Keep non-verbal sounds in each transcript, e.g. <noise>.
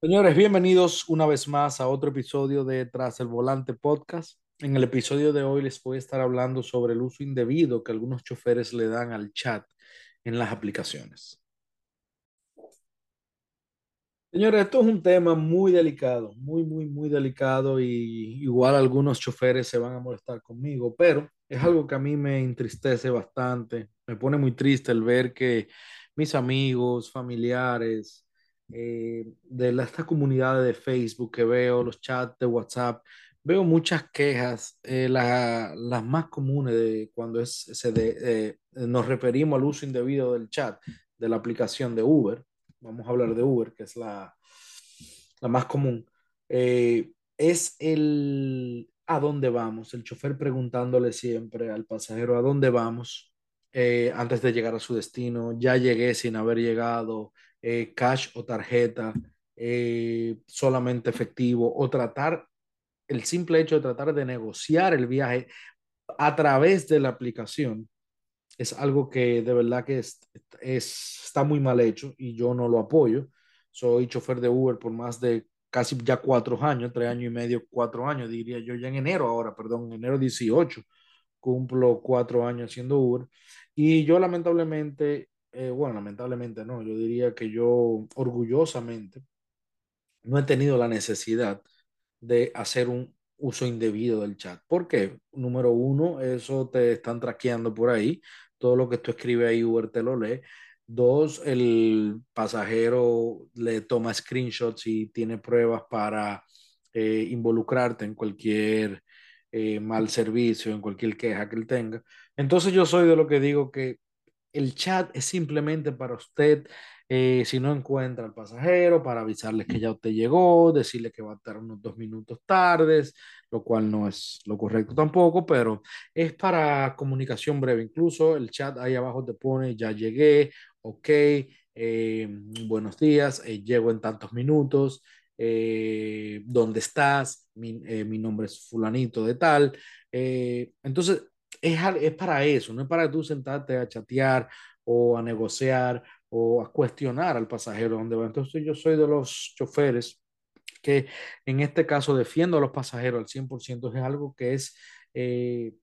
Señores, bienvenidos una vez más a otro episodio de Tras el Volante Podcast. En el episodio de hoy les voy a estar hablando sobre el uso indebido que algunos choferes le dan al chat en las aplicaciones. Señores, esto es un tema muy delicado, muy, muy, muy delicado y igual algunos choferes se van a molestar conmigo, pero es algo que a mí me entristece bastante, me pone muy triste el ver que mis amigos, familiares, eh, de la- esta comunidad de Facebook que veo, los chats de WhatsApp, veo muchas quejas, eh, la- las más comunes de cuando es, se de- eh, nos referimos al uso indebido del chat de la aplicación de Uber vamos a hablar de Uber, que es la, la más común, eh, es el a dónde vamos, el chofer preguntándole siempre al pasajero a dónde vamos antes de llegar a su destino, ya llegué sin haber llegado, eh, cash o tarjeta, eh, solamente efectivo, o tratar el simple hecho de tratar de negociar el viaje a través de la aplicación es algo que de verdad que es, es, está muy mal hecho y yo no lo apoyo. Soy chofer de Uber por más de casi ya cuatro años, tres años y medio, cuatro años, diría yo, ya en enero ahora, perdón, en enero 18 cumplo cuatro años haciendo Uber. Y yo lamentablemente, eh, bueno, lamentablemente no, yo diría que yo orgullosamente no he tenido la necesidad de hacer un uso indebido del chat. ¿Por qué? Número uno, eso te están traqueando por ahí. Todo lo que tú escribes ahí, Uber te lo lee. Dos, el pasajero le toma screenshots y tiene pruebas para eh, involucrarte en cualquier eh, mal servicio, en cualquier queja que él tenga. Entonces yo soy de lo que digo que el chat es simplemente para usted, eh, si no encuentra al pasajero, para avisarles que ya usted llegó, decirle que va a estar unos dos minutos tardes, lo cual no es lo correcto tampoco, pero es para comunicación breve. Incluso el chat ahí abajo te pone, ya llegué, ok, eh, buenos días, eh, llego en tantos minutos. Eh, ¿dónde estás? Mi, mi, nombre es fulanito de tal. Entonces, es, es para eso, no es para tú sentarte a chatear o a negociar o a cuestionar al pasajero dónde va. Entonces yo soy de los choferes que en este caso defiendo a los pasajeros al 100%, es algo que es eh,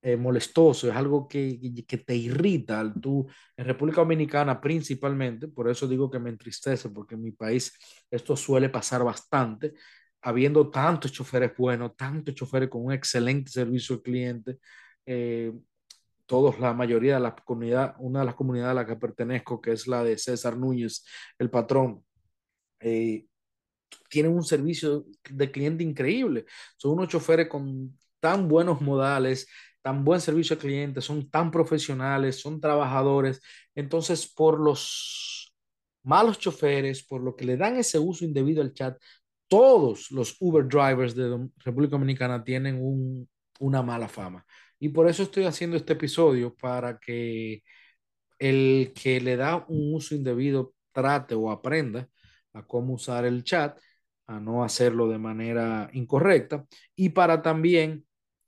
eh, molestoso, es algo que, que, te irrita. Tú, en República Dominicana principalmente, por eso digo que me entristece, porque en mi país esto suele pasar bastante, habiendo tantos choferes buenos, tantos choferes con un excelente servicio al cliente, eh, todos, la mayoría de la comunidad, una de las comunidades a la que pertenezco, que es la de César Núñez, el patrón, eh, tienen un servicio de cliente increíble. Son unos choferes con tan buenos modales, tan buen servicio al cliente, son tan profesionales, son trabajadores. Entonces, por los malos choferes, por lo que le dan ese uso indebido al chat, todos los Uber drivers de República Dominicana tienen un, una mala fama. Y por eso estoy haciendo este episodio para que el que le da un uso indebido trate o aprenda a cómo usar el chat, a no hacerlo de manera incorrecta y para también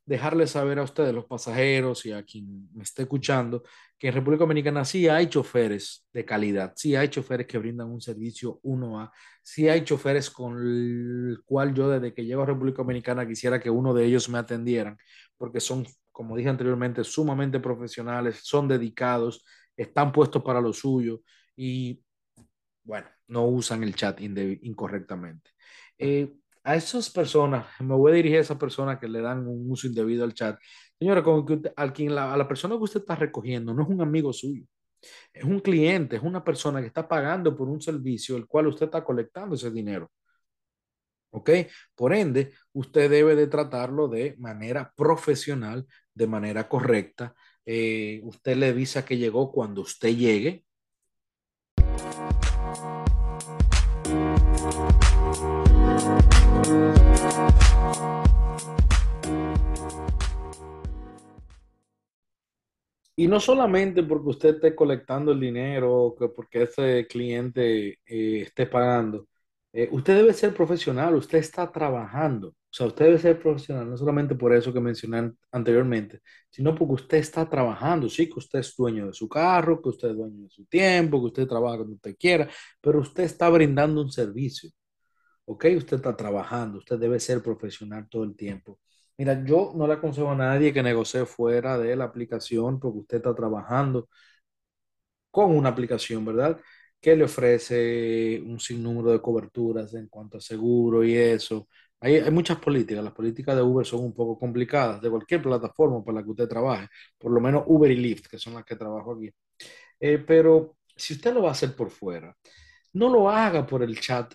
dejarles saber a ustedes, los pasajeros y a quien me esté escuchando, que en República Dominicana sí hay choferes de calidad, sí hay choferes que brindan un servicio 1A, sí hay choferes con el cual yo desde que llego a República Dominicana quisiera que uno de ellos me atendieran, porque son, como dije anteriormente, sumamente profesionales, son dedicados, están puestos para lo suyo y, bueno, no usan el chat incorrectamente. Eh, a esas personas, me voy a dirigir a esas personas que le dan un uso indebido al chat. Señora, usted, al quien la, a la persona que usted está recogiendo no es un amigo suyo, es un cliente, es una persona que está pagando por un servicio el cual usted está colectando ese dinero. ¿Ok? Por ende, usted debe de tratarlo de manera profesional, de manera correcta. Eh, usted le avisa que llegó cuando usted llegue. Y no solamente porque usted esté colectando el dinero, que porque ese cliente eh, esté pagando. Eh, usted debe ser profesional, usted está trabajando. O sea, usted debe ser profesional, no solamente por eso que mencioné an- anteriormente, sino porque usted está trabajando. Sí, que usted es dueño de su carro, que usted es dueño de su tiempo, que usted trabaja cuando usted quiera, pero usted está brindando un servicio. ¿Ok? Usted está trabajando, usted debe ser profesional todo el tiempo. Mira, yo no le aconsejo a nadie que negocie fuera de la aplicación porque usted está trabajando con una aplicación, ¿verdad? Que le ofrece un sinnúmero de coberturas en cuanto a seguro y eso. Hay, muchas políticas. Las políticas de Uber son un poco complicadas, de cualquier plataforma para la que usted trabaje, por lo menos Uber y Lyft, que son las que trabajo aquí. Eh, pero si usted lo va a hacer por fuera, no lo haga por el chat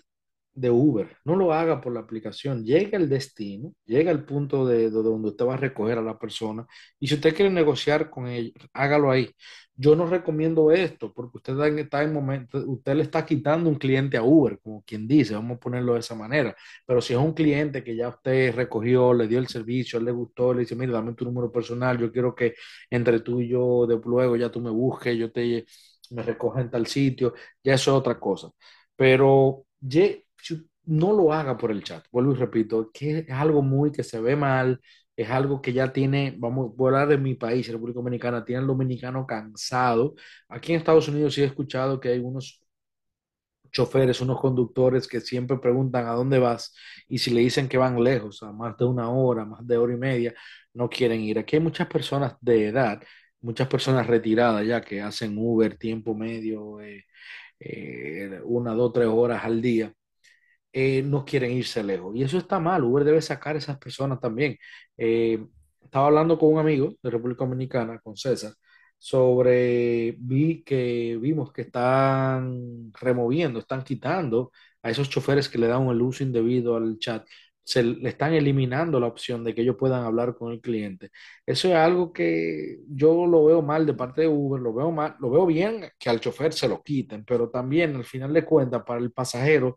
de Uber, no lo haga por la aplicación. Llega al destino, llega al punto de, de donde usted va a recoger a la persona y si usted quiere negociar con ella, hágalo ahí. Yo no recomiendo esto porque usted está en, momento, usted le está quitando un cliente a Uber, como quien dice, vamos a ponerlo de esa manera. Pero si es un cliente que ya usted recogió, le dio el servicio, le gustó, le dice, mira, dame tu número personal, yo quiero que entre tú y yo, de luego ya tú me busques, yo te me recoja en tal sitio, ya eso es otra cosa. Pero no lo haga por el chat, vuelvo y repito, que es algo muy que se ve mal, es algo que ya tiene, vamos, a hablar de mi país, República Dominicana, tiene el dominicano cansado. Aquí en Estados Unidos sí he escuchado que hay unos choferes, unos conductores que siempre preguntan a dónde vas y si le dicen que van lejos, a más de una hora, más de hora y media, no quieren ir. Aquí hay muchas personas de edad, muchas personas retiradas ya que hacen Uber tiempo medio, eh, eh, una, dos, tres horas al día eh, no quieren irse lejos. Y eso está mal. Uber debe sacar a esas personas también. Eh, estaba hablando con un amigo de República Dominicana, con César, sobre, vi que vimos que están removiendo, están quitando a esos choferes que le dan el uso indebido al chat. Se le están eliminando la opción de que ellos puedan hablar con el cliente. Eso es algo que yo lo veo mal de parte de Uber, lo veo mal, lo veo bien que al chofer se lo quiten, pero también al final de cuentas para el pasajero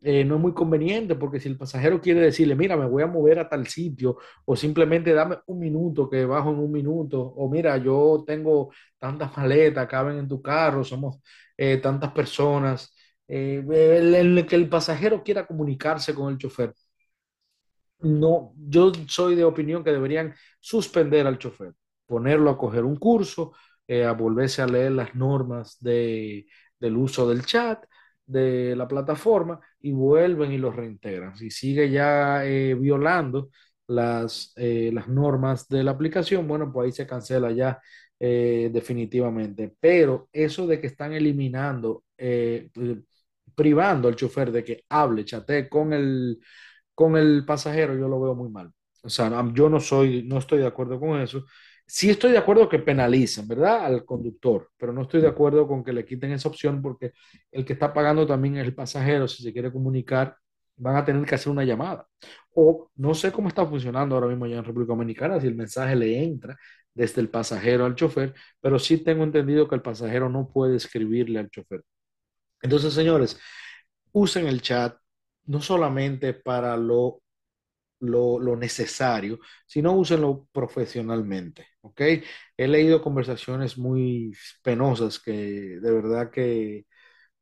eh, no es muy conveniente porque si el pasajero quiere decirle, mira, me voy a mover a tal sitio o simplemente dame un minuto que bajo en un minuto o mira, yo tengo tantas maletas, caben en tu carro, somos eh, tantas personas, eh, el, que el pasajero quiera comunicarse con el chofer. No, yo soy de opinión que deberían suspender al chofer, ponerlo a coger un curso, eh, a volverse a leer las normas de, del uso del chat, de la plataforma, y vuelven y lo reintegran. Si sigue ya eh, violando las, eh, las normas de la aplicación, bueno, pues ahí se cancela ya eh, definitivamente. Pero eso de que están eliminando, eh, privando al chofer de que hable, chatee con el con el pasajero yo lo veo muy mal. O sea, yo no soy, no estoy de acuerdo con eso. Sí estoy de acuerdo que penalicen, ¿verdad? Al conductor, pero no estoy de acuerdo con que le quiten esa opción porque el que está pagando también es el pasajero. Si se quiere comunicar, van a tener que hacer una llamada. O no sé cómo está funcionando ahora mismo ya en República Dominicana, si el mensaje le entra desde el pasajero al chofer, pero sí tengo entendido que el pasajero no puede escribirle al chofer. Entonces, señores, usen el chat no solamente para lo, lo, lo necesario, sino úsenlo profesionalmente, ¿ok? He leído conversaciones muy penosas que de verdad que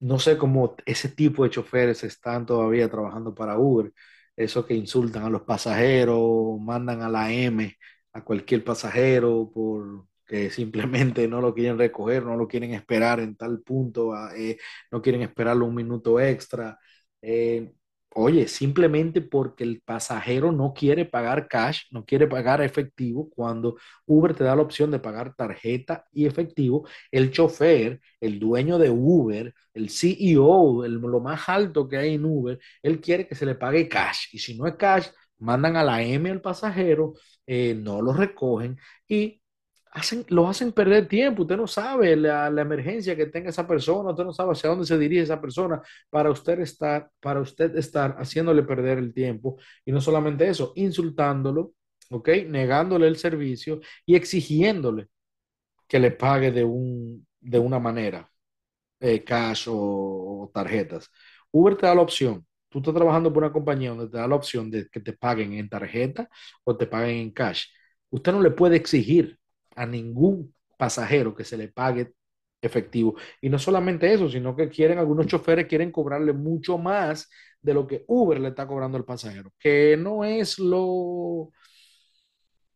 no sé cómo ese tipo de choferes están todavía trabajando para Uber, eso que insultan a los pasajeros, mandan a la M a cualquier pasajero por que <laughs> simplemente no lo quieren recoger, no lo quieren esperar en tal punto, eh, no quieren esperarlo un minuto extra. Eh, oye, simplemente porque el pasajero no quiere pagar cash, no quiere pagar efectivo, cuando Uber te da la opción de pagar tarjeta y efectivo, el chofer, el dueño de Uber, el CEO, el- lo más alto que hay en Uber, él quiere que se le pague cash. Y si no es cash, mandan a la M al pasajero, eh, no lo recogen y lo hacen perder tiempo. Usted no sabe la, la emergencia que tenga esa persona, usted no sabe hacia dónde se dirige esa persona para usted estar, para usted estar haciéndole perder el tiempo. Y no solamente eso, insultándolo, ¿ok? Negándole el servicio y exigiéndole que le pague de un, de una manera eh, cash o, o tarjetas. Uber te da la opción. Tú estás trabajando por una compañía donde te da la opción de que te paguen en tarjeta o te paguen en cash. Usted no le puede exigir a ningún pasajero que se le pague efectivo. Y no solamente eso, sino que quieren, algunos choferes quieren cobrarle mucho más de lo que Uber le está cobrando al pasajero, que no es lo,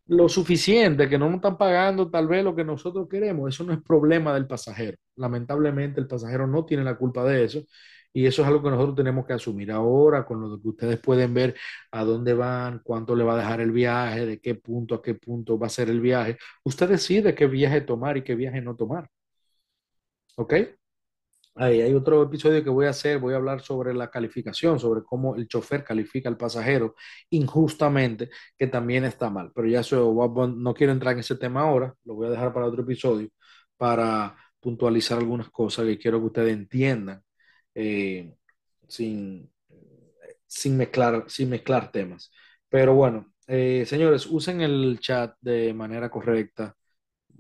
lo suficiente, que no nos están pagando tal vez lo que nosotros queremos. Eso no es problema del pasajero. Lamentablemente el pasajero no tiene la culpa de eso y eso es algo que nosotros tenemos que asumir ahora con lo que ustedes pueden ver a dónde van, cuánto le va a dejar el viaje, de qué punto a qué punto va a ser el viaje. Usted decide qué viaje tomar y qué viaje no tomar. ¿Ok? Ahí hay otro episodio que voy a hacer, voy a hablar sobre la calificación, sobre cómo el chofer califica al pasajero injustamente, que también está mal. Pero ya no quiero entrar en ese tema ahora, lo voy a dejar para otro episodio, para puntualizar algunas cosas que quiero que ustedes entiendan eh, sin, sin, mezclar, sin mezclar temas. Pero bueno, eh, señores, usen el chat de manera correcta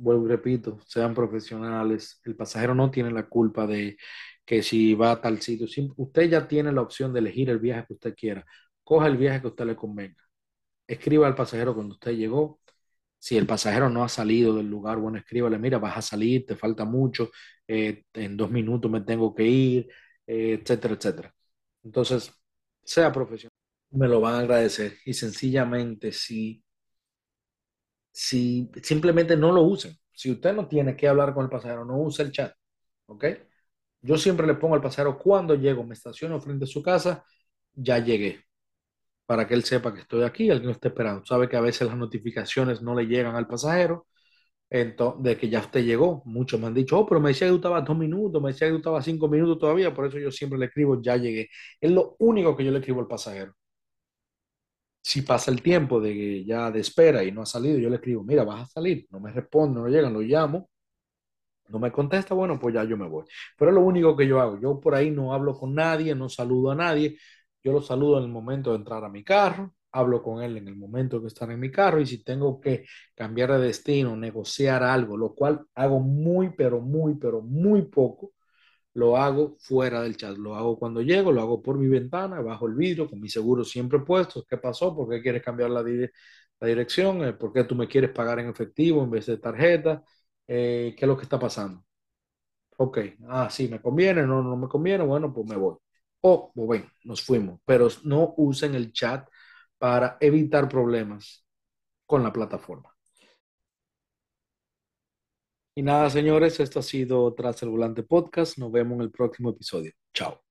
vuelvo y repito, sean profesionales. El pasajero no tiene la culpa de que si va a tal sitio. usted ya tiene la opción de elegir el viaje que usted quiera. Coja el viaje que usted le convenga. Escriba al pasajero cuando usted llegó. Si el pasajero no ha salido del lugar, bueno, escríbale, mira, vas a salir, te falta mucho, eh, en dos minutos me tengo que ir, etcétera, etcétera. Entonces, sea profesional. Me lo van a agradecer y sencillamente si si simplemente no lo usen. Si usted no tiene que hablar con el pasajero, no use el chat. ¿Ok? Yo siempre le pongo al pasajero cuando llego, me estaciono frente a su casa, ya llegué. Para que él sepa que estoy aquí, alguien está esperando. Sabe que a veces las notificaciones no le llegan al pasajero de que ya usted llegó. Muchos me han dicho, oh, pero me decía que estaba dos minutos, me decía que estaba cinco minutos todavía, por eso yo siempre le escribo, ya llegué. Es lo único que yo le escribo al pasajero si pasa el tiempo de ya de espera y no ha salido, yo le escribo, mira, vas a salir, no me responde, no llegan, lo llamo, no me contesta, bueno, pues ya yo me voy. Pero es lo único que yo hago. Yo por ahí no hablo con nadie, no saludo a nadie. Yo lo saludo en el momento de entrar a mi carro, hablo con él en el momento que están en mi carro y si tengo que cambiar de destino, negociar algo, lo cual hago muy, pero muy, pero muy poco, lo hago fuera del chat, lo hago cuando llego, lo hago por mi ventana, bajo el vidrio, con mi seguro siempre puesto. ¿Qué pasó? ¿Por qué quieres cambiar la, la dirección? Eh, ¿Por qué tú me quieres pagar en efectivo en vez de tarjeta? Eh, ¿Qué es lo que está pasando? Ok, ah, sí, me conviene, no, no me conviene, bueno, pues me voy. O, pues ven, nos fuimos, pero no usen el chat para evitar problemas con la plataforma. Y nada, señores, esto ha sido Tras el Volante Podcast. Nos vemos en el próximo episodio. Chao.